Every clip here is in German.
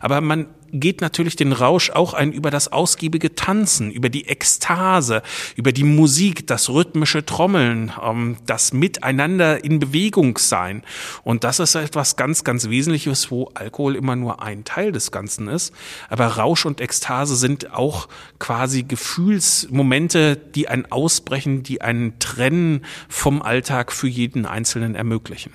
Aber man geht natürlich den Rausch auch ein über das ausgiebige Tanzen, über die Ekstase, über die Musik, das rhythmische Trommeln, ähm, das Miteinander in Bewegung sein. Und das ist etwas ganz, ganz Wesentliches, wo Alkohol immer nur ein Teil des Ganzen ist. Aber Rausch und Ekstase sind auch quasi Gefühlsmomente, die ein Ausbrechen, die ein Trennen vom Alltag für jeden Einzelnen ermöglichen.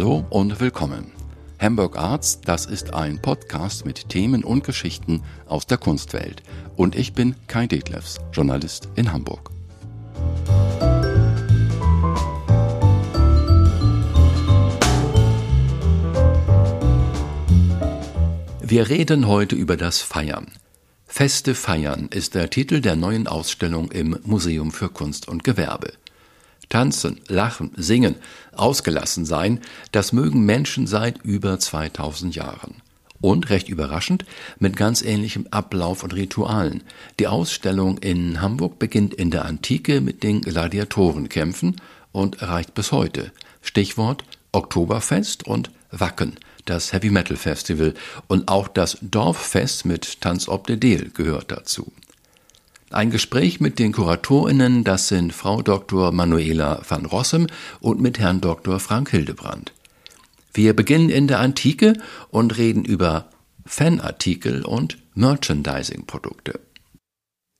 Hallo und willkommen. Hamburg Arts, das ist ein Podcast mit Themen und Geschichten aus der Kunstwelt. Und ich bin Kai Detlefs, Journalist in Hamburg. Wir reden heute über das Feiern. Feste Feiern ist der Titel der neuen Ausstellung im Museum für Kunst und Gewerbe. Tanzen, lachen, singen, ausgelassen sein, das mögen Menschen seit über 2000 Jahren. Und recht überraschend, mit ganz ähnlichem Ablauf und Ritualen. Die Ausstellung in Hamburg beginnt in der Antike mit den Gladiatorenkämpfen und reicht bis heute. Stichwort Oktoberfest und Wacken, das Heavy Metal Festival und auch das Dorffest mit Tanz ob de Deel gehört dazu. Ein Gespräch mit den KuratorInnen, das sind Frau Dr. Manuela van Rossem und mit Herrn Dr. Frank Hildebrand. Wir beginnen in der Antike und reden über Fanartikel und Merchandising-Produkte.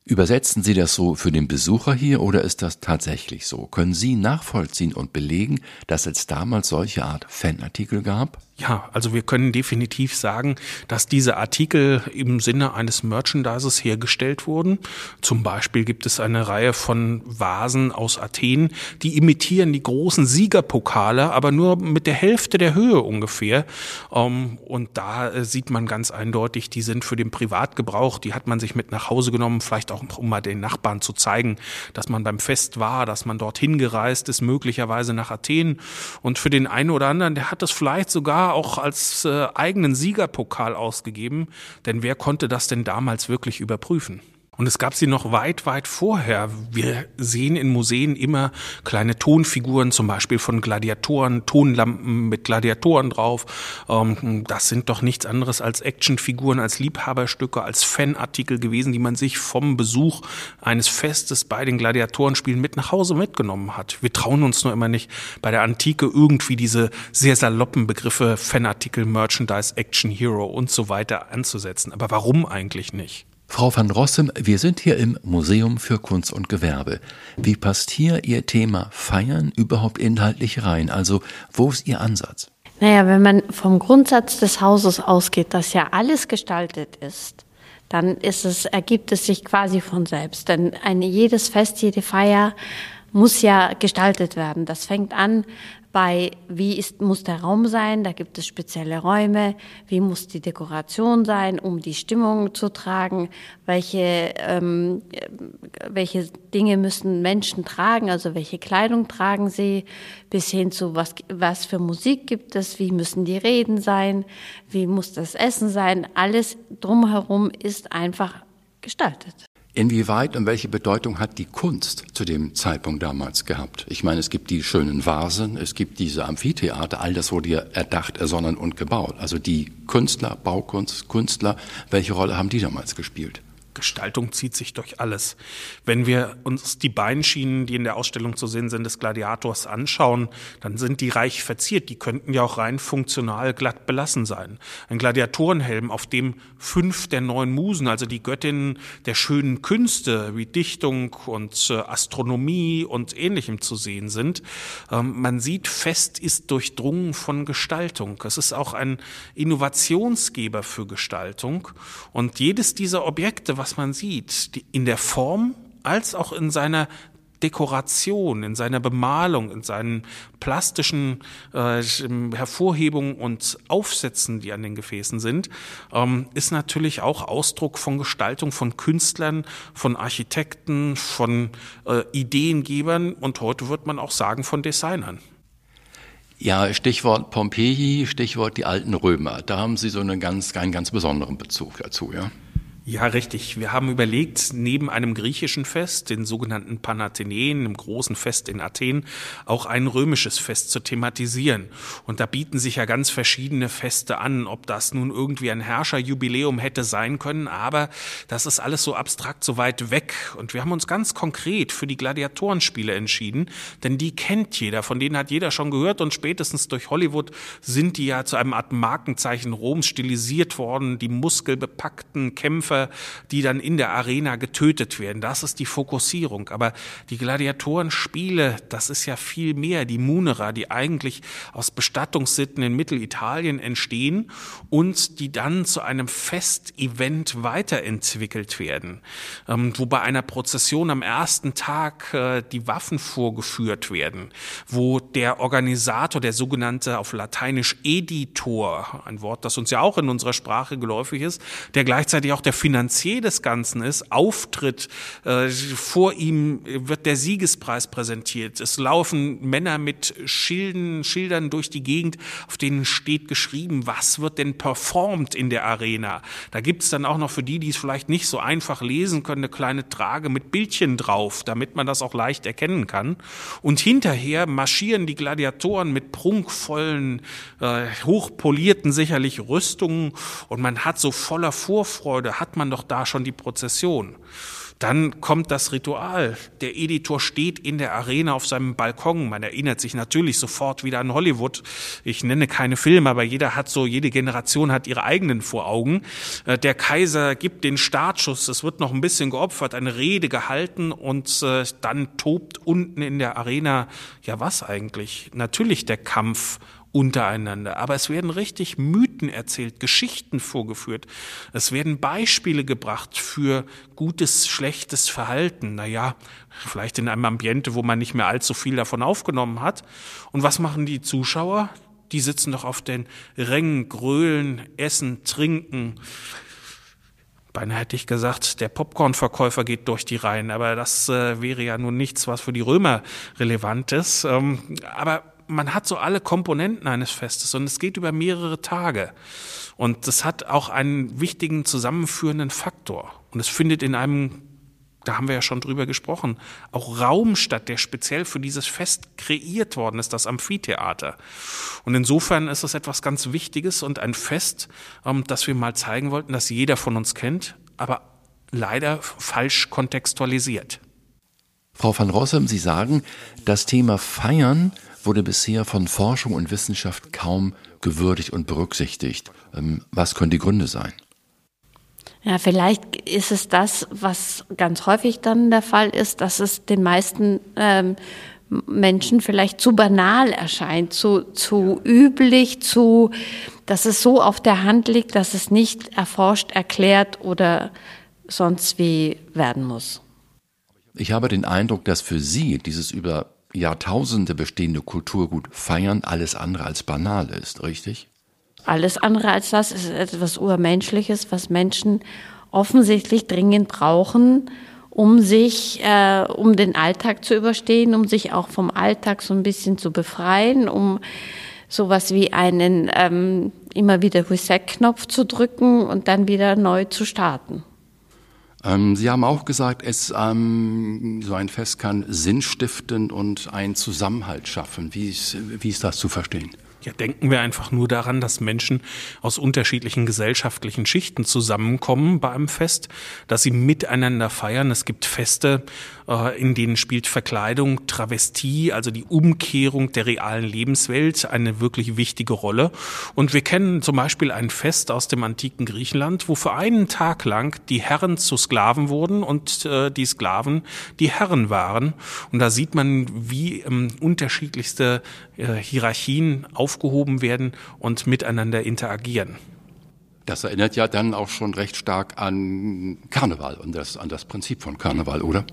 Übersetzen Sie das so für den Besucher hier oder ist das tatsächlich so? Können Sie nachvollziehen und belegen, dass es damals solche Art Fanartikel gab? Ja, also wir können definitiv sagen, dass diese Artikel im Sinne eines Merchandises hergestellt wurden. Zum Beispiel gibt es eine Reihe von Vasen aus Athen, die imitieren die großen Siegerpokale, aber nur mit der Hälfte der Höhe ungefähr. Ähm, und da äh, sieht man ganz eindeutig, die sind für den Privatgebrauch, die hat man sich mit nach Hause genommen, vielleicht auch um mal den Nachbarn zu zeigen, dass man beim Fest war, dass man dorthin gereist ist, möglicherweise nach Athen. Und für den einen oder anderen, der hat das vielleicht sogar auch als äh, eigenen Siegerpokal ausgegeben, denn wer konnte das denn damals wirklich überprüfen? Und es gab sie noch weit, weit vorher. Wir sehen in Museen immer kleine Tonfiguren, zum Beispiel von Gladiatoren, Tonlampen mit Gladiatoren drauf. Ähm, das sind doch nichts anderes als Actionfiguren, als Liebhaberstücke, als Fanartikel gewesen, die man sich vom Besuch eines Festes bei den Gladiatorenspielen mit nach Hause mitgenommen hat. Wir trauen uns nur immer nicht, bei der Antike irgendwie diese sehr saloppen Begriffe Fanartikel, Merchandise, Action Hero und so weiter anzusetzen. Aber warum eigentlich nicht? Frau van Rossem, wir sind hier im Museum für Kunst und Gewerbe. Wie passt hier Ihr Thema Feiern überhaupt inhaltlich rein? Also, wo ist Ihr Ansatz? Naja, wenn man vom Grundsatz des Hauses ausgeht, dass ja alles gestaltet ist, dann ist es, ergibt es sich quasi von selbst. Denn eine, jedes Fest, jede Feier muss ja gestaltet werden. Das fängt an bei, wie ist, muss der Raum sein, da gibt es spezielle Räume, wie muss die Dekoration sein, um die Stimmung zu tragen, welche, ähm, welche Dinge müssen Menschen tragen, also welche Kleidung tragen sie, bis hin zu was, was für Musik gibt es, wie müssen die Reden sein, wie muss das Essen sein, alles drumherum ist einfach gestaltet. Inwieweit und welche Bedeutung hat die Kunst zu dem Zeitpunkt damals gehabt? Ich meine, es gibt die schönen Vasen, es gibt diese Amphitheater, all das wurde ja erdacht, ersonnen und gebaut. Also die Künstler, Baukunst, Künstler, welche Rolle haben die damals gespielt? Gestaltung zieht sich durch alles. Wenn wir uns die Beinschienen, die in der Ausstellung zu sehen sind, des Gladiators anschauen, dann sind die reich verziert. Die könnten ja auch rein funktional glatt belassen sein. Ein Gladiatorenhelm, auf dem fünf der neun Musen, also die Göttinnen der schönen Künste wie Dichtung und äh, Astronomie und ähnlichem zu sehen sind. Ähm, man sieht, Fest ist durchdrungen von Gestaltung. Es ist auch ein Innovationsgeber für Gestaltung. Und jedes dieser Objekte, was man sieht, in der Form als auch in seiner Dekoration, in seiner Bemalung, in seinen plastischen äh, Hervorhebungen und Aufsätzen, die an den Gefäßen sind, ähm, ist natürlich auch Ausdruck von Gestaltung von Künstlern, von Architekten, von äh, Ideengebern und heute wird man auch sagen von Designern. Ja, Stichwort Pompeji, Stichwort die alten Römer. Da haben Sie so einen ganz, einen ganz besonderen Bezug dazu, ja? Ja, richtig. Wir haben überlegt, neben einem griechischen Fest, den sogenannten Panathenäen, einem großen Fest in Athen, auch ein römisches Fest zu thematisieren. Und da bieten sich ja ganz verschiedene Feste an, ob das nun irgendwie ein Herrscherjubiläum hätte sein können, aber das ist alles so abstrakt, so weit weg. Und wir haben uns ganz konkret für die Gladiatorenspiele entschieden, denn die kennt jeder, von denen hat jeder schon gehört und spätestens durch Hollywood sind die ja zu einem Art Markenzeichen Roms stilisiert worden, die muskelbepackten Kämpfe Die dann in der Arena getötet werden. Das ist die Fokussierung. Aber die Gladiatorenspiele, das ist ja viel mehr. Die Munera, die eigentlich aus Bestattungssitten in Mittelitalien entstehen und die dann zu einem Festevent weiterentwickelt werden. Ähm, wo bei einer Prozession am ersten Tag äh, die Waffen vorgeführt werden, wo der Organisator, der sogenannte auf Lateinisch Editor, ein Wort, das uns ja auch in unserer Sprache geläufig ist, der gleichzeitig auch der Finanzier des Ganzen ist, auftritt. Äh, vor ihm wird der Siegespreis präsentiert. Es laufen Männer mit Schilden, Schildern durch die Gegend, auf denen steht geschrieben, was wird denn performt in der Arena. Da gibt's dann auch noch für die, die es vielleicht nicht so einfach lesen können, eine kleine Trage mit Bildchen drauf, damit man das auch leicht erkennen kann. Und hinterher marschieren die Gladiatoren mit prunkvollen, äh, hochpolierten sicherlich Rüstungen und man hat so voller Vorfreude, hat hat man doch da schon die Prozession. Dann kommt das Ritual. Der Editor steht in der Arena auf seinem Balkon. Man erinnert sich natürlich sofort wieder an Hollywood. Ich nenne keine Filme, aber jeder hat so, jede Generation hat ihre eigenen vor Augen. Äh, der Kaiser gibt den Startschuss. Es wird noch ein bisschen geopfert, eine Rede gehalten und äh, dann tobt unten in der Arena, ja was eigentlich? Natürlich der Kampf untereinander. Aber es werden richtig Mythen erzählt, Geschichten vorgeführt. Es werden Beispiele gebracht für gutes, schlechtes Verhalten. Naja, vielleicht in einem Ambiente, wo man nicht mehr allzu viel davon aufgenommen hat. Und was machen die Zuschauer? Die sitzen doch auf den Rängen, grölen, essen, trinken. Beinahe hätte ich gesagt, der Popcornverkäufer geht durch die Reihen, aber das äh, wäre ja nun nichts, was für die Römer relevant ist. Ähm, aber man hat so alle Komponenten eines Festes und es geht über mehrere Tage. Und das hat auch einen wichtigen zusammenführenden Faktor. Und es findet in einem, da haben wir ja schon drüber gesprochen, auch Raum statt, der speziell für dieses Fest kreiert worden ist, das Amphitheater. Und insofern ist es etwas ganz Wichtiges und ein Fest, ähm, das wir mal zeigen wollten, dass jeder von uns kennt, aber leider falsch kontextualisiert. Frau van Rossum, Sie sagen, das Thema Feiern wurde bisher von Forschung und Wissenschaft kaum gewürdigt und berücksichtigt. Ähm, was können die Gründe sein? Ja, vielleicht ist es das, was ganz häufig dann der Fall ist, dass es den meisten ähm, Menschen vielleicht zu banal erscheint, zu, zu üblich, zu, dass es so auf der Hand liegt, dass es nicht erforscht, erklärt oder sonst wie werden muss. Ich habe den Eindruck, dass für Sie dieses über Jahrtausende bestehende Kulturgut feiern alles andere als banal ist, richtig? Alles andere als das ist etwas Urmenschliches, was Menschen offensichtlich dringend brauchen, um sich, äh, um den Alltag zu überstehen, um sich auch vom Alltag so ein bisschen zu befreien, um sowas wie einen ähm, immer wieder Reset-Knopf zu drücken und dann wieder neu zu starten. Ähm, Sie haben auch gesagt, es, ähm, so ein Fest kann Sinn stiften und einen Zusammenhalt schaffen. Wie ist, wie ist das zu verstehen? Ja, denken wir einfach nur daran, dass Menschen aus unterschiedlichen gesellschaftlichen Schichten zusammenkommen bei einem Fest, dass sie miteinander feiern. Es gibt Feste, äh, in denen spielt Verkleidung, Travestie, also die Umkehrung der realen Lebenswelt eine wirklich wichtige Rolle. Und wir kennen zum Beispiel ein Fest aus dem antiken Griechenland, wo für einen Tag lang die Herren zu Sklaven wurden und äh, die Sklaven die Herren waren. Und da sieht man, wie ähm, unterschiedlichste äh, Hierarchien aufgehoben werden und miteinander interagieren. Das erinnert ja dann auch schon recht stark an Karneval und das, an das Prinzip von Karneval, oder?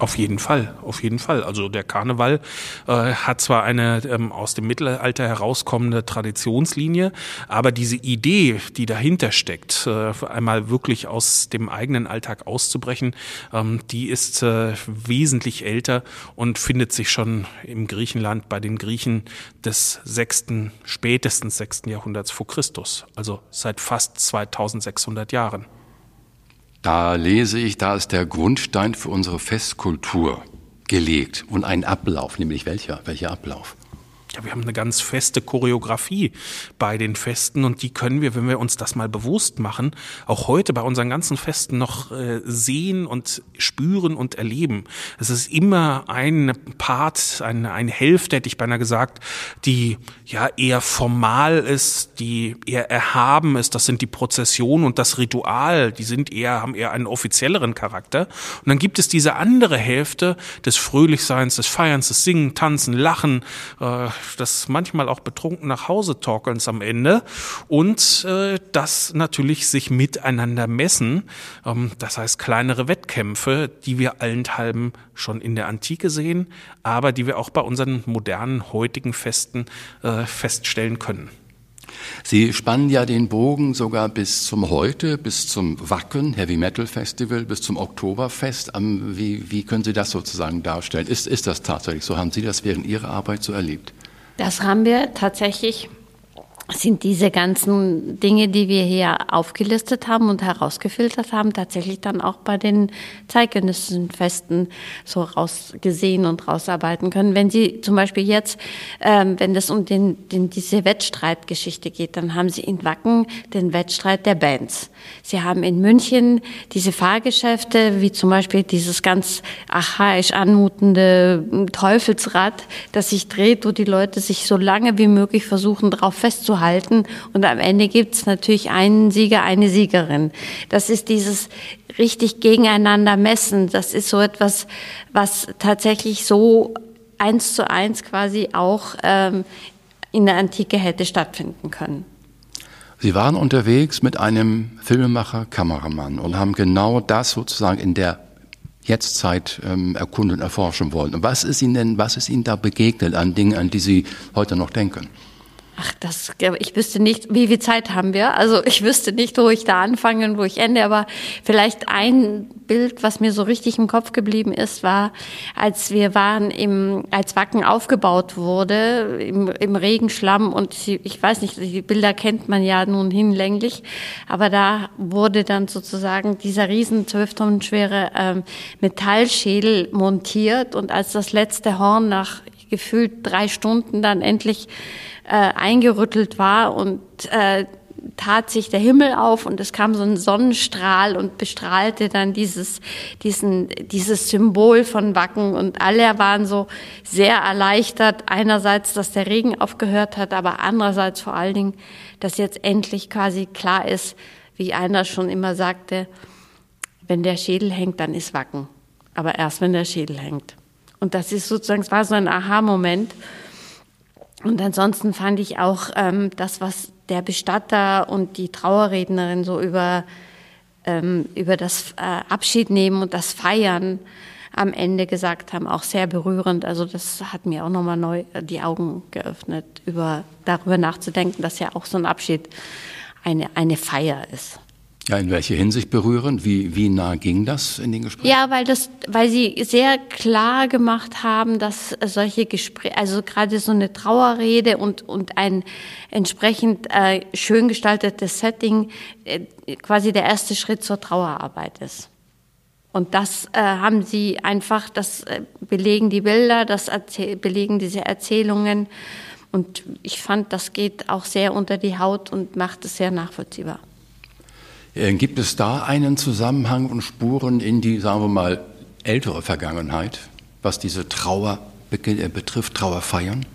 Auf jeden Fall, auf jeden Fall. Also der Karneval äh, hat zwar eine ähm, aus dem Mittelalter herauskommende Traditionslinie, aber diese Idee, die dahinter steckt, äh, einmal wirklich aus dem eigenen Alltag auszubrechen, ähm, die ist äh, wesentlich älter und findet sich schon im Griechenland bei den Griechen des sechsten, spätestens sechsten Jahrhunderts vor Christus, also seit fast 2600 Jahren. Da lese ich, da ist der Grundstein für unsere Festkultur gelegt und ein Ablauf, nämlich welcher? Welcher Ablauf? Ja, wir haben eine ganz feste Choreografie bei den Festen und die können wir, wenn wir uns das mal bewusst machen, auch heute bei unseren ganzen Festen noch äh, sehen und spüren und erleben. Es ist immer ein Part, eine, eine Hälfte, hätte ich beinahe gesagt, die ja eher formal ist, die eher erhaben ist. Das sind die Prozessionen und das Ritual, die sind eher, haben eher einen offizielleren Charakter. Und dann gibt es diese andere Hälfte des Fröhlichseins, des Feierns, des Singen, Tanzen, Lachen, äh, das manchmal auch betrunken nach Hause torkelns am Ende und äh, das natürlich sich miteinander messen. Ähm, das heißt kleinere Wettkämpfe, die wir allenthalben schon in der Antike sehen, aber die wir auch bei unseren modernen heutigen Festen äh, feststellen können. Sie spannen ja den Bogen sogar bis zum Heute, bis zum Wacken Heavy Metal Festival, bis zum Oktoberfest. Wie, wie können Sie das sozusagen darstellen? Ist, ist das tatsächlich so? Haben Sie das während Ihrer Arbeit so erlebt? Das haben wir tatsächlich sind diese ganzen Dinge, die wir hier aufgelistet haben und herausgefiltert haben, tatsächlich dann auch bei den zeitgenössischen Festen so rausgesehen und rausarbeiten können. Wenn Sie zum Beispiel jetzt, ähm, wenn es um den, den, diese Wettstreitgeschichte geht, dann haben Sie in Wacken den Wettstreit der Bands. Sie haben in München diese Fahrgeschäfte, wie zum Beispiel dieses ganz archaisch anmutende Teufelsrad, das sich dreht, wo die Leute sich so lange wie möglich versuchen, darauf festzuhalten halten. Und am Ende gibt es natürlich einen Sieger, eine Siegerin. Das ist dieses richtig gegeneinander messen. Das ist so etwas, was tatsächlich so eins zu eins quasi auch ähm, in der Antike hätte stattfinden können. Sie waren unterwegs mit einem Filmemacher, Kameramann und haben genau das sozusagen in der Jetztzeit ähm, erkunden und erforschen wollen. Und was ist Ihnen denn, was ist Ihnen da begegnet an Dingen, an die Sie heute noch denken? Ach, das, ich wüsste nicht, wie viel Zeit haben wir? Also ich wüsste nicht, wo ich da anfange und wo ich ende, aber vielleicht ein Bild, was mir so richtig im Kopf geblieben ist, war, als wir waren im, als Wacken aufgebaut wurde, im, im Regenschlamm. Und ich weiß nicht, die Bilder kennt man ja nun hinlänglich, aber da wurde dann sozusagen dieser riesen zwölf Tonnen schwere ähm, Metallschädel montiert. Und als das letzte Horn nach gefühlt drei Stunden dann endlich äh, eingerüttelt war und äh, tat sich der Himmel auf und es kam so ein Sonnenstrahl und bestrahlte dann dieses, diesen, dieses Symbol von Wacken und alle waren so sehr erleichtert. Einerseits, dass der Regen aufgehört hat, aber andererseits vor allen Dingen, dass jetzt endlich quasi klar ist, wie einer schon immer sagte, wenn der Schädel hängt, dann ist Wacken. Aber erst, wenn der Schädel hängt. Und das ist sozusagen, es war so ein Aha-Moment. Und ansonsten fand ich auch ähm, das, was der Bestatter und die Trauerrednerin so über, ähm, über das äh, Abschiednehmen und das Feiern am Ende gesagt haben, auch sehr berührend. Also das hat mir auch nochmal neu die Augen geöffnet, über, darüber nachzudenken, dass ja auch so ein Abschied eine, eine Feier ist. Ja, in welche Hinsicht berührend? Wie, wie nah ging das in den Gesprächen? Ja, weil das, weil sie sehr klar gemacht haben, dass solche Gespräche, also gerade so eine Trauerrede und, und ein entsprechend äh, schön gestaltetes Setting äh, quasi der erste Schritt zur Trauerarbeit ist. Und das äh, haben sie einfach, das äh, belegen die Bilder, das belegen diese Erzählungen. Und ich fand, das geht auch sehr unter die Haut und macht es sehr nachvollziehbar. Äh, gibt es da einen Zusammenhang und Spuren in die, sagen wir mal, ältere Vergangenheit, was diese Trauer äh, betrifft, Trauerfeiern?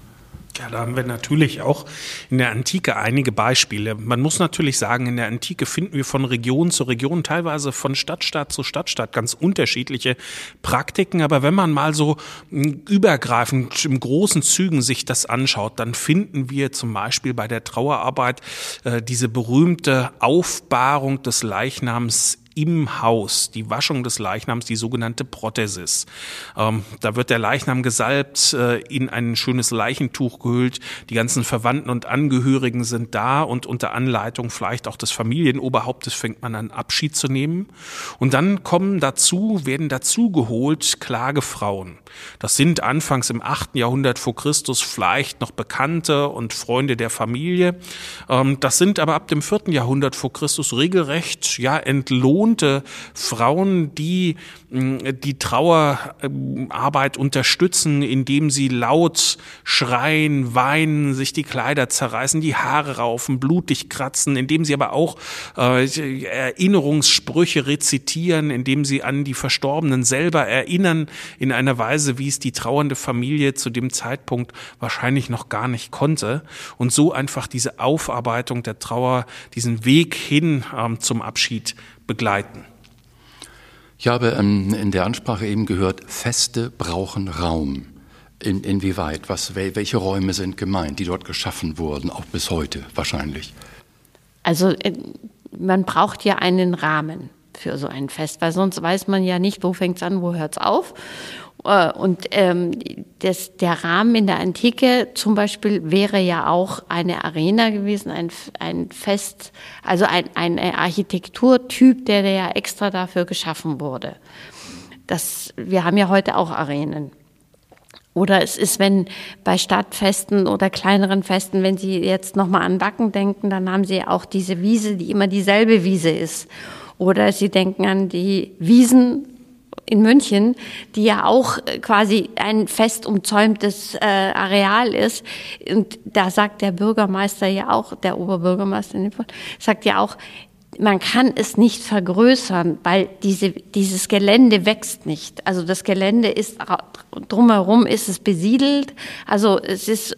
Ja, da haben wir natürlich auch in der Antike einige Beispiele. Man muss natürlich sagen, in der Antike finden wir von Region zu Region, teilweise von Stadtstaat zu Stadtstaat ganz unterschiedliche Praktiken. Aber wenn man mal so hm, übergreifend im großen Zügen sich das anschaut, dann finden wir zum Beispiel bei der Trauerarbeit äh, diese berühmte Aufbahrung des Leichnams im Haus, die Waschung des Leichnams, die sogenannte Prothesis. Ähm, da wird der Leichnam gesalbt, äh, in ein schönes Leichentuch gehüllt, die ganzen Verwandten und Angehörigen sind da und unter Anleitung vielleicht auch des Familienoberhauptes fängt man an Abschied zu nehmen. Und dann kommen dazu, werden dazu geholt Klagefrauen. Das sind anfangs im 8. Jahrhundert vor Christus vielleicht noch Bekannte und Freunde der Familie. Ähm, das sind aber ab dem 4. Jahrhundert vor Christus regelrecht, ja, entlohnt belohnte Frauen, die die Trauerarbeit unterstützen, indem sie laut schreien, weinen, sich die Kleider zerreißen, die Haare raufen, blutig kratzen, indem sie aber auch äh, Erinnerungssprüche rezitieren, indem sie an die Verstorbenen selber erinnern, in einer Weise, wie es die trauernde Familie zu dem Zeitpunkt wahrscheinlich noch gar nicht konnte. Und so einfach diese Aufarbeitung der Trauer, diesen Weg hin ähm, zum Abschied begleiten. Ich habe ähm, in der Ansprache eben gehört, Feste brauchen Raum. In, inwieweit? Was, welche Räume sind gemeint, die dort geschaffen wurden, auch bis heute wahrscheinlich? Also äh, man braucht ja einen Rahmen für so ein Fest, weil sonst weiß man ja nicht, wo fängt es an, wo hört es auf. Äh, und ähm, das, der Rahmen in der Antike zum Beispiel wäre ja auch eine Arena gewesen, ein, ein Fest, also ein, ein Architekturtyp, der, ja extra dafür geschaffen wurde. Das, wir haben ja heute auch Arenen. Oder es ist, wenn bei Stadtfesten oder kleineren Festen, wenn Sie jetzt nochmal an Wacken denken, dann haben Sie auch diese Wiese, die immer dieselbe Wiese ist. Oder Sie denken an die Wiesen in München, die ja auch äh, quasi ein fest umzäumtes äh, Areal ist. Und da sagt der Bürgermeister ja auch, der Oberbürgermeister in dem Fall, sagt ja auch, man kann es nicht vergrößern, weil diese, dieses Gelände wächst nicht. Also das Gelände ist drumherum ist es besiedelt. Also es ist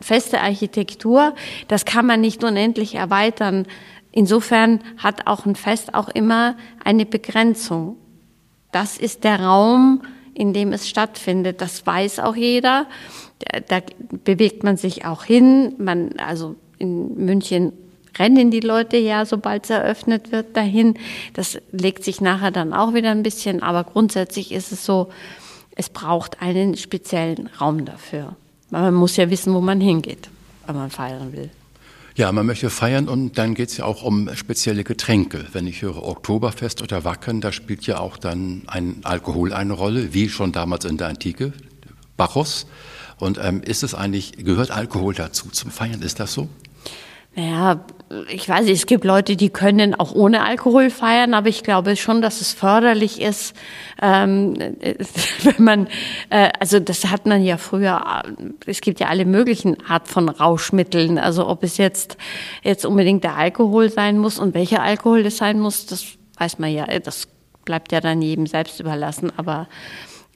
feste Architektur. Das kann man nicht unendlich erweitern. Insofern hat auch ein Fest auch immer eine Begrenzung das ist der Raum, in dem es stattfindet. Das weiß auch jeder. Da, bewegt man sich auch hin. Man, also in München rennen die Leute ja, sobald es eröffnet wird, dahin. Das legt sich nachher dann auch wieder ein bisschen. Aber grundsätzlich ist es so, es braucht einen speziellen Raum dafür. Man muss ja wissen, wo man hingeht, wenn man feiern will. Ja, man möchte feiern und dann geht es ja auch um spezielle Getränke. Wenn ich höre Oktoberfest oder Wacken, da spielt ja auch dann ein Alkohol eine Rolle, wie schon damals in der Antike, Bacchus. Und ähm, ist es eigentlich, gehört Alkohol dazu zum Feiern? Ist das so? Naja, ich weiß nicht, es gibt Leute, die können auch ohne Alkohol feiern, aber ich glaube schon, dass es förderlich ist, ähm, wenn man, äh, also das hat man ja früher, es gibt ja alle möglichen Art von Rauschmitteln, also ob es jetzt, jetzt unbedingt der Alkohol sein muss und welcher Alkohol das sein muss, das weiß man ja, das bleibt ja dann jedem selbst überlassen, aber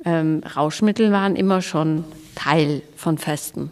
ähm, Rauschmittel waren immer schon Teil von Festen.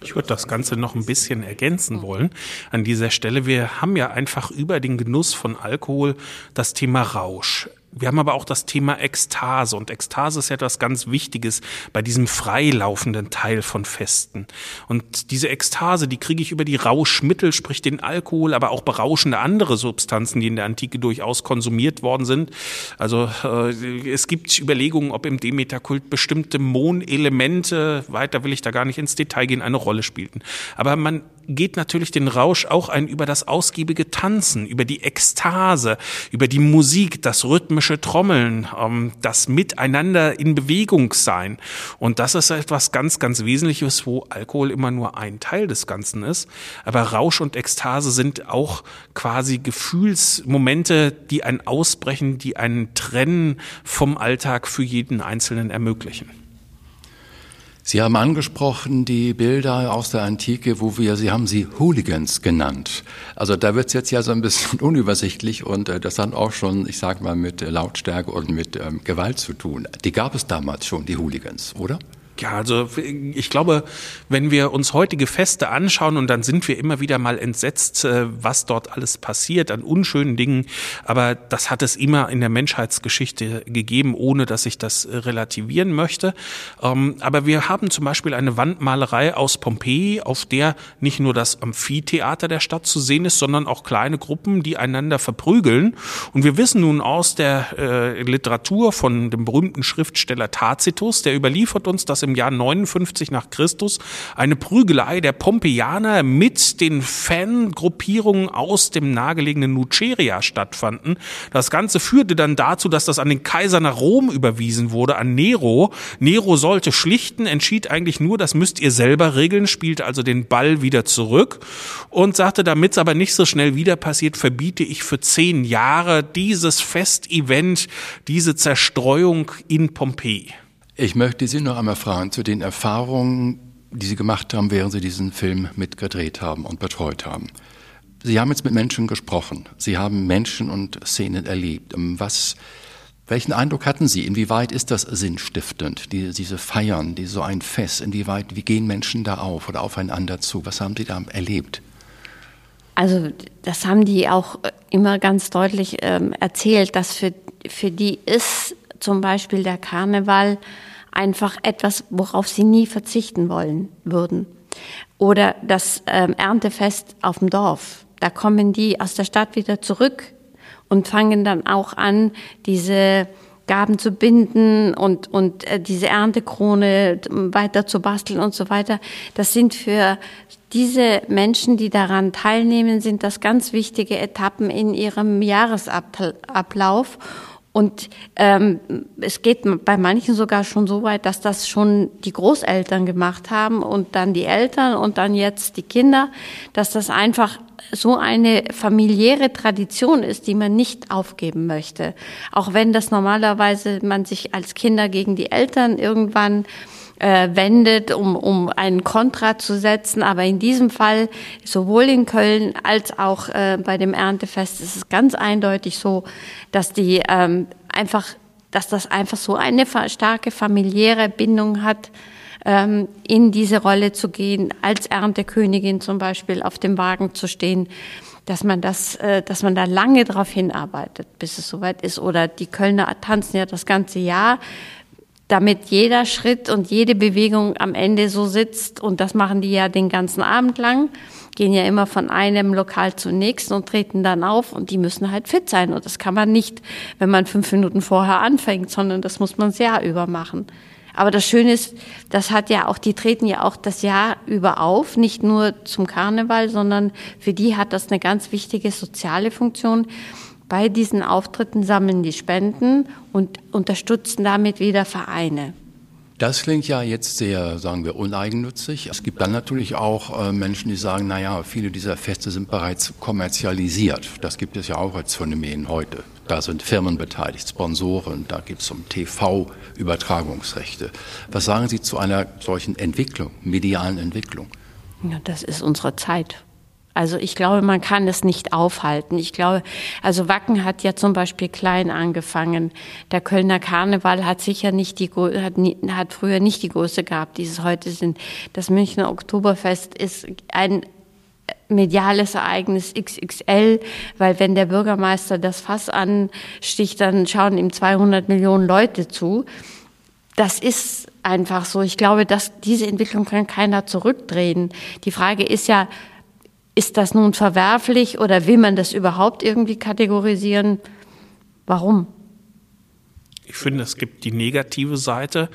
Ich würde das Ganze noch ein bisschen ergänzen wollen an dieser Stelle. Wir haben ja einfach über den Genuss von Alkohol das Thema Rausch. Wir haben aber auch das Thema Ekstase und Ekstase ist etwas ganz Wichtiges bei diesem freilaufenden Teil von Festen. Und diese Ekstase, die kriege ich über die Rauschmittel, sprich den Alkohol, aber auch berauschende andere Substanzen, die in der Antike durchaus konsumiert worden sind. Also äh, es gibt Überlegungen, ob im Demeterkult bestimmte Monelemente, weiter will ich da gar nicht ins Detail gehen, eine Rolle spielten. Aber man geht natürlich den Rausch auch ein über das ausgiebige Tanzen, über die Ekstase, über die Musik, das rhythmische Trommeln, ähm, das Miteinander in Bewegung sein. Und das ist etwas ganz, ganz Wesentliches, wo Alkohol immer nur ein Teil des Ganzen ist. Aber Rausch und Ekstase sind auch quasi Gefühlsmomente, die ein Ausbrechen, die einen Trennen vom Alltag für jeden Einzelnen ermöglichen. Sie haben angesprochen die Bilder aus der Antike, wo wir, Sie haben sie Hooligans genannt. Also da wird es jetzt ja so ein bisschen unübersichtlich und äh, das hat auch schon, ich sag mal, mit Lautstärke und mit ähm, Gewalt zu tun. Die gab es damals schon, die Hooligans, oder? Ja, also ich glaube, wenn wir uns heutige Feste anschauen und dann sind wir immer wieder mal entsetzt, äh, was dort alles passiert an unschönen Dingen. Aber das hat es immer in der Menschheitsgeschichte gegeben, ohne dass ich das äh, relativieren möchte. Ähm, aber wir haben zum Beispiel eine Wandmalerei aus Pompeji, auf der nicht nur das Amphitheater der Stadt zu sehen ist, sondern auch kleine Gruppen, die einander verprügeln. Und wir wissen nun aus der äh, Literatur von dem berühmten Schriftsteller Tacitus, der überliefert uns, dass im Jahr 59 nach Christus eine Prügelei der Pompeianer mit den Fangruppierungen aus dem nahegelegenen Nuceria stattfanden. Das Ganze führte dann dazu, dass das an den Kaiser nach Rom überwiesen wurde, an Nero. Nero sollte schlichten, entschied eigentlich nur, das müsst ihr selber regeln, spielte also den Ball wieder zurück und sagte, damit es aber nicht so schnell wieder passiert, verbiete ich für zehn Jahre dieses Festevent, diese Zerstreuung in Pompeji. Ich möchte Sie noch einmal fragen zu den Erfahrungen, die Sie gemacht haben, während Sie diesen Film mitgedreht haben und betreut haben. Sie haben jetzt mit Menschen gesprochen. Sie haben Menschen und Szenen erlebt. Was, welchen Eindruck hatten Sie? Inwieweit ist das sinnstiftend, die, diese Feiern, die, so ein Fest? Inwieweit, wie gehen Menschen da auf oder aufeinander zu? Was haben Sie da erlebt? Also das haben die auch immer ganz deutlich ähm, erzählt, dass für, für die ist zum Beispiel der Karneval einfach etwas, worauf sie nie verzichten wollen würden. Oder das ähm, Erntefest auf dem Dorf. Da kommen die aus der Stadt wieder zurück und fangen dann auch an, diese Gaben zu binden und, und äh, diese Erntekrone weiter zu basteln und so weiter. Das sind für diese Menschen, die daran teilnehmen, sind das ganz wichtige Etappen in ihrem Jahresablauf. Und ähm, es geht bei manchen sogar schon so weit, dass das schon die Großeltern gemacht haben und dann die Eltern und dann jetzt die Kinder, dass das einfach so eine familiäre Tradition ist, die man nicht aufgeben möchte. Auch wenn das normalerweise man sich als Kinder gegen die Eltern irgendwann äh, wendet, um, um einen Kontra zu setzen. Aber in diesem Fall, sowohl in Köln als auch äh, bei dem Erntefest, ist es ganz eindeutig so, dass die ähm, einfach, dass das einfach so eine starke familiäre Bindung hat, ähm, in diese Rolle zu gehen, als Erntekönigin zum Beispiel auf dem Wagen zu stehen dass man das, äh, dass man da lange darauf hinarbeitet, bis es soweit ist. Oder die Kölner tanzen ja das ganze Jahr damit jeder Schritt und jede Bewegung am Ende so sitzt. Und das machen die ja den ganzen Abend lang, gehen ja immer von einem Lokal zum nächsten und treten dann auf. Und die müssen halt fit sein. Und das kann man nicht, wenn man fünf Minuten vorher anfängt, sondern das muss man das Jahr über machen. Aber das Schöne ist, das hat ja auch, die treten ja auch das Jahr über auf, nicht nur zum Karneval, sondern für die hat das eine ganz wichtige soziale Funktion bei diesen Auftritten sammeln die Spenden und unterstützen damit wieder Vereine. Das klingt ja jetzt sehr, sagen wir, uneigennützig. Es gibt dann natürlich auch äh, Menschen, die sagen, naja, viele dieser Feste sind bereits kommerzialisiert. Das gibt es ja auch als Phänomen heute. Da sind Firmen beteiligt, Sponsoren, da gibt es um TV-Übertragungsrechte. Was sagen Sie zu einer solchen Entwicklung, medialen Entwicklung? Ja, das ist unsere Zeit. Also ich glaube, man kann es nicht aufhalten. Ich glaube, also Wacken hat ja zum Beispiel klein angefangen. Der Kölner Karneval hat sicher nicht die hat, hat früher nicht die Größe gehabt, die es heute sind. Das Münchner Oktoberfest ist ein mediales Ereignis XXL, weil wenn der Bürgermeister das Fass ansticht, dann schauen ihm 200 Millionen Leute zu. Das ist einfach so. Ich glaube, dass diese Entwicklung kann keiner zurückdrehen. Die Frage ist ja, ist das nun verwerflich oder will man das überhaupt irgendwie kategorisieren? Warum? Ich finde, es gibt die negative Seite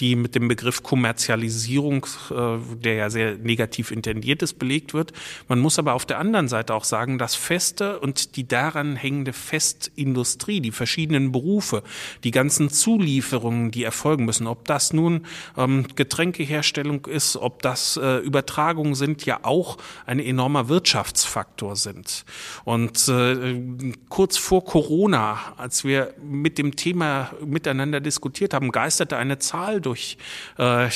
die mit dem Begriff Kommerzialisierung, äh, der ja sehr negativ intendiert ist, belegt wird. Man muss aber auf der anderen Seite auch sagen, dass Feste und die daran hängende Festindustrie, die verschiedenen Berufe, die ganzen Zulieferungen, die erfolgen müssen, ob das nun ähm, Getränkeherstellung ist, ob das äh, Übertragungen sind, ja auch ein enormer Wirtschaftsfaktor sind. Und äh, kurz vor Corona, als wir mit dem Thema miteinander diskutiert haben, geisterte eine Zahl durch äh,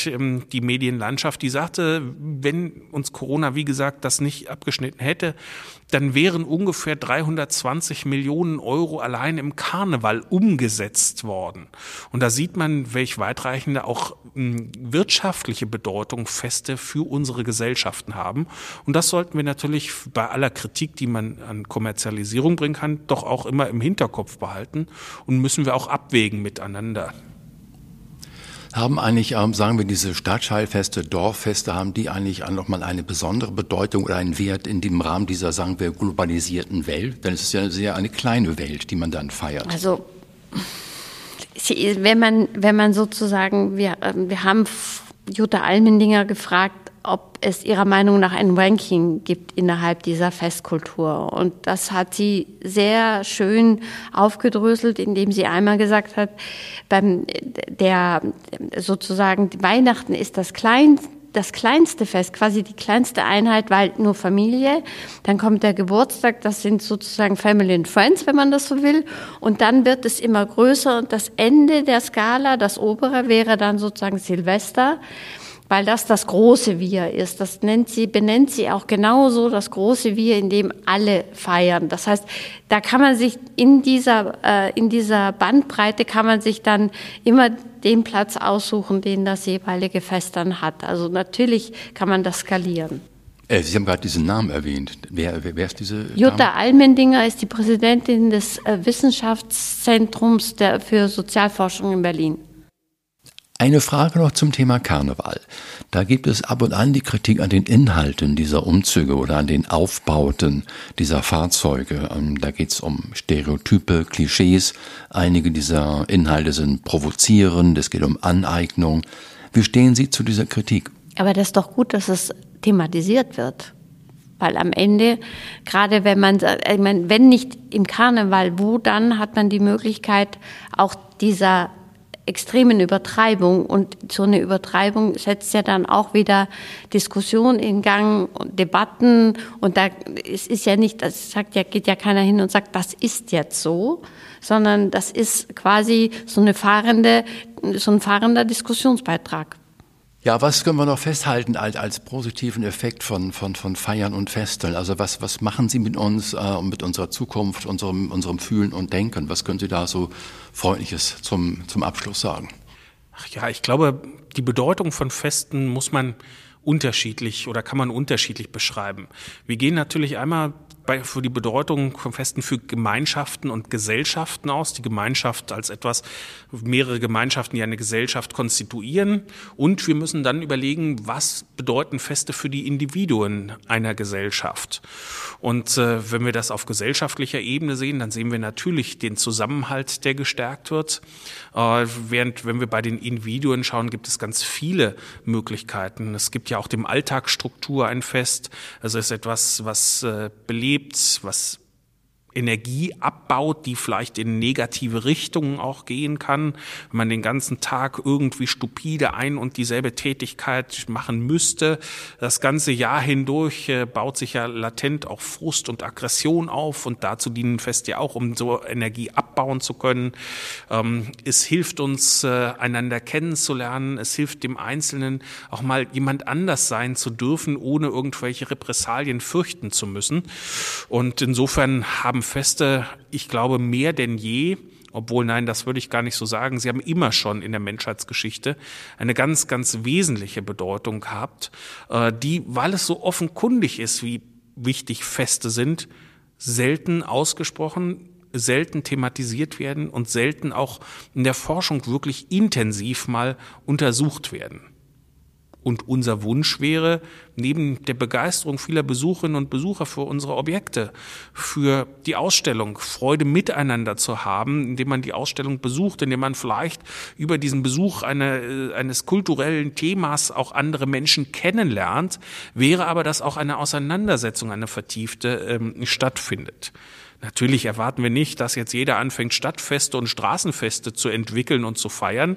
die Medienlandschaft, die sagte, wenn uns Corona, wie gesagt, das nicht abgeschnitten hätte, dann wären ungefähr 320 Millionen Euro allein im Karneval umgesetzt worden. Und da sieht man, welch weitreichende auch hm, wirtschaftliche Bedeutung Feste für unsere Gesellschaften haben. Und das sollten wir natürlich bei aller Kritik, die man an Kommerzialisierung bringen kann, doch auch immer im Hinterkopf behalten und müssen wir auch abwägen miteinander. Haben eigentlich, ähm, sagen wir, diese Stadtteilfeste, Dorffeste, haben die eigentlich nochmal eine besondere Bedeutung oder einen Wert in dem Rahmen dieser, sagen wir, globalisierten Welt? Denn es ist ja sehr eine kleine Welt, die man dann feiert. Also wenn man, wenn man sozusagen, wir, ähm, wir haben Jutta Almendinger gefragt, ob es ihrer Meinung nach ein Ranking gibt innerhalb dieser Festkultur. Und das hat sie sehr schön aufgedröselt, indem sie einmal gesagt hat, beim der sozusagen Weihnachten ist das kleinste das kleinste Fest, quasi die kleinste Einheit, weil nur Familie. Dann kommt der Geburtstag, das sind sozusagen Family and Friends, wenn man das so will. Und dann wird es immer größer und das Ende der Skala, das obere, wäre dann sozusagen Silvester weil das das große Wir ist. Das nennt sie, benennt sie auch genauso das große Wir, in dem alle feiern. Das heißt, da kann man sich in dieser, äh, in dieser Bandbreite kann man sich dann immer den Platz aussuchen, den das jeweilige Fest dann hat. Also natürlich kann man das skalieren. Äh, sie haben gerade diesen Namen erwähnt. Wer, wer, wer ist diese? Jutta Dame? Almendinger ist die Präsidentin des äh, Wissenschaftszentrums der, für Sozialforschung in Berlin. Eine Frage noch zum Thema Karneval. Da gibt es ab und an die Kritik an den Inhalten dieser Umzüge oder an den Aufbauten dieser Fahrzeuge. Ähm, da geht es um Stereotype, Klischees. Einige dieser Inhalte sind provozierend, es geht um Aneignung. Wie stehen Sie zu dieser Kritik? Aber das ist doch gut, dass es thematisiert wird. Weil am Ende, gerade wenn man, ich meine, wenn nicht im Karneval, wo dann hat man die Möglichkeit, auch dieser extremen Übertreibung. Und so eine Übertreibung setzt ja dann auch wieder Diskussion in Gang und Debatten. Und da es ist ja nicht, das sagt ja, geht ja keiner hin und sagt, das ist jetzt so, sondern das ist quasi so eine fahrende, so ein fahrender Diskussionsbeitrag. Ja, was können wir noch festhalten als, als positiven Effekt von, von, von Feiern und Festen? Also was, was machen Sie mit uns äh, und mit unserer Zukunft, unserem, unserem Fühlen und Denken? Was können Sie da so Freundliches zum, zum Abschluss sagen? Ach ja, ich glaube, die Bedeutung von Festen muss man unterschiedlich oder kann man unterschiedlich beschreiben. Wir gehen natürlich einmal bei, für die Bedeutung von Festen für Gemeinschaften und Gesellschaften aus. Die Gemeinschaft als etwas, mehrere Gemeinschaften, die eine Gesellschaft konstituieren. Und wir müssen dann überlegen, was bedeuten Feste für die Individuen einer Gesellschaft. Und äh, wenn wir das auf gesellschaftlicher Ebene sehen, dann sehen wir natürlich den Zusammenhalt, der gestärkt wird. Äh, während, wenn wir bei den Individuen schauen, gibt es ganz viele Möglichkeiten. Es gibt ja auch dem Alltagsstruktur ein Fest. Also es ist etwas, was äh, belebt lebt, was Energie abbaut, die vielleicht in negative Richtungen auch gehen kann, wenn man den ganzen Tag irgendwie stupide ein und dieselbe Tätigkeit machen müsste. Das ganze Jahr hindurch äh, baut sich ja latent auch Frust und Aggression auf und dazu dienen Fest ja auch, um so Energie abbauen zu können. Ähm, es hilft uns, äh, einander kennenzulernen. Es hilft dem Einzelnen auch mal jemand anders sein zu dürfen, ohne irgendwelche Repressalien fürchten zu müssen. Und insofern haben Feste, ich glaube, mehr denn je, obwohl nein, das würde ich gar nicht so sagen, sie haben immer schon in der Menschheitsgeschichte eine ganz, ganz wesentliche Bedeutung gehabt, äh, die, weil es so offenkundig ist, wie wichtig Feste sind, selten ausgesprochen, selten thematisiert werden und selten auch in der Forschung wirklich intensiv mal untersucht werden. Und unser Wunsch wäre, neben der Begeisterung vieler Besucherinnen und Besucher für unsere Objekte, für die Ausstellung Freude miteinander zu haben, indem man die Ausstellung besucht, indem man vielleicht über diesen Besuch eine, äh, eines kulturellen Themas auch andere Menschen kennenlernt, wäre aber, dass auch eine Auseinandersetzung, eine vertiefte ähm, stattfindet. Natürlich erwarten wir nicht, dass jetzt jeder anfängt, Stadtfeste und Straßenfeste zu entwickeln und zu feiern.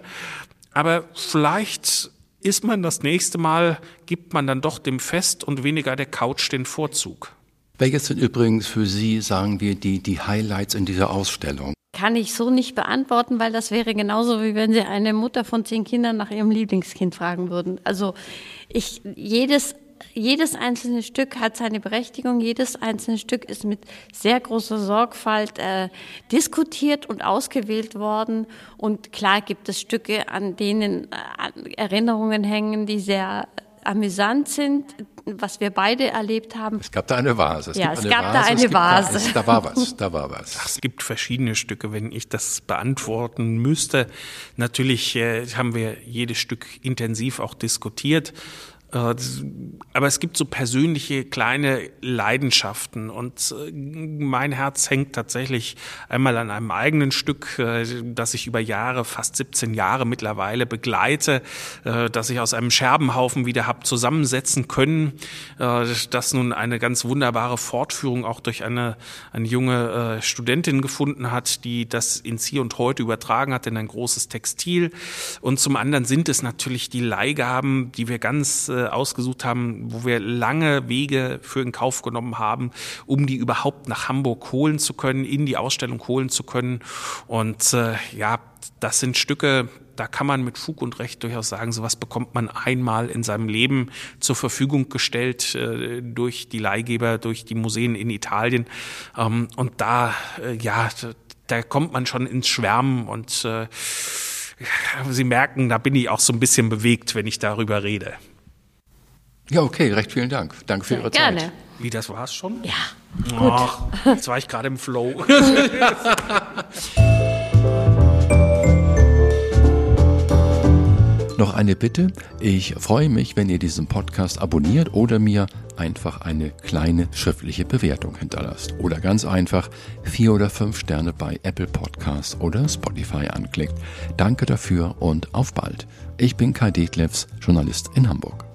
Aber vielleicht ist man das nächste Mal, gibt man dann doch dem Fest und weniger der Couch den Vorzug. Welches sind übrigens für Sie, sagen wir, die, die Highlights in dieser Ausstellung? Kann ich so nicht beantworten, weil das wäre genauso, wie wenn Sie eine Mutter von zehn Kindern nach ihrem Lieblingskind fragen würden. Also ich, jedes jedes einzelne Stück hat seine Berechtigung, jedes einzelne Stück ist mit sehr großer Sorgfalt äh, diskutiert und ausgewählt worden. Und klar gibt es Stücke, an denen äh, Erinnerungen hängen, die sehr amüsant sind, was wir beide erlebt haben. Es gab da eine Vase. Es ja, es gab Vase, da eine Vase. Da, da, war was, da war was. Ach, es gibt verschiedene Stücke, wenn ich das beantworten müsste. Natürlich äh, haben wir jedes Stück intensiv auch diskutiert. Äh, aber es gibt so persönliche kleine Leidenschaften und äh, mein Herz hängt tatsächlich einmal an einem eigenen Stück, äh, das ich über Jahre, fast 17 Jahre mittlerweile begleite, das ich aus einem Scherbenhaufen wieder habe zusammensetzen können, das nun eine ganz wunderbare Fortführung auch durch eine, eine junge Studentin gefunden hat, die das ins Hier und Heute übertragen hat in ein großes Textil. Und zum anderen sind es natürlich die Leihgaben, die wir ganz ausgesucht haben, wo wir lange Wege für in Kauf genommen haben, um die überhaupt nach Hamburg holen zu können, in die Ausstellung holen zu können. Und äh, ja, das sind Stücke, da kann man mit Fug und Recht durchaus sagen, sowas bekommt man einmal in seinem Leben zur Verfügung gestellt äh, durch die Leihgeber, durch die Museen in Italien. Ähm, und da, äh, ja, da kommt man schon ins Schwärmen und äh, Sie merken, da bin ich auch so ein bisschen bewegt, wenn ich darüber rede. Ja, okay, recht vielen Dank. Danke für Ihre Gerne. Zeit. Wie, das war's schon? Ja, gut. Ach, jetzt war ich gerade im Flow. Noch eine Bitte. Ich freue mich, wenn ihr diesen Podcast abonniert oder mir einfach eine kleine schriftliche Bewertung hinterlasst. Oder ganz einfach vier oder fünf Sterne bei Apple Podcasts oder Spotify anklickt. Danke dafür und auf bald. Ich bin Kai Detlefs, Journalist in Hamburg.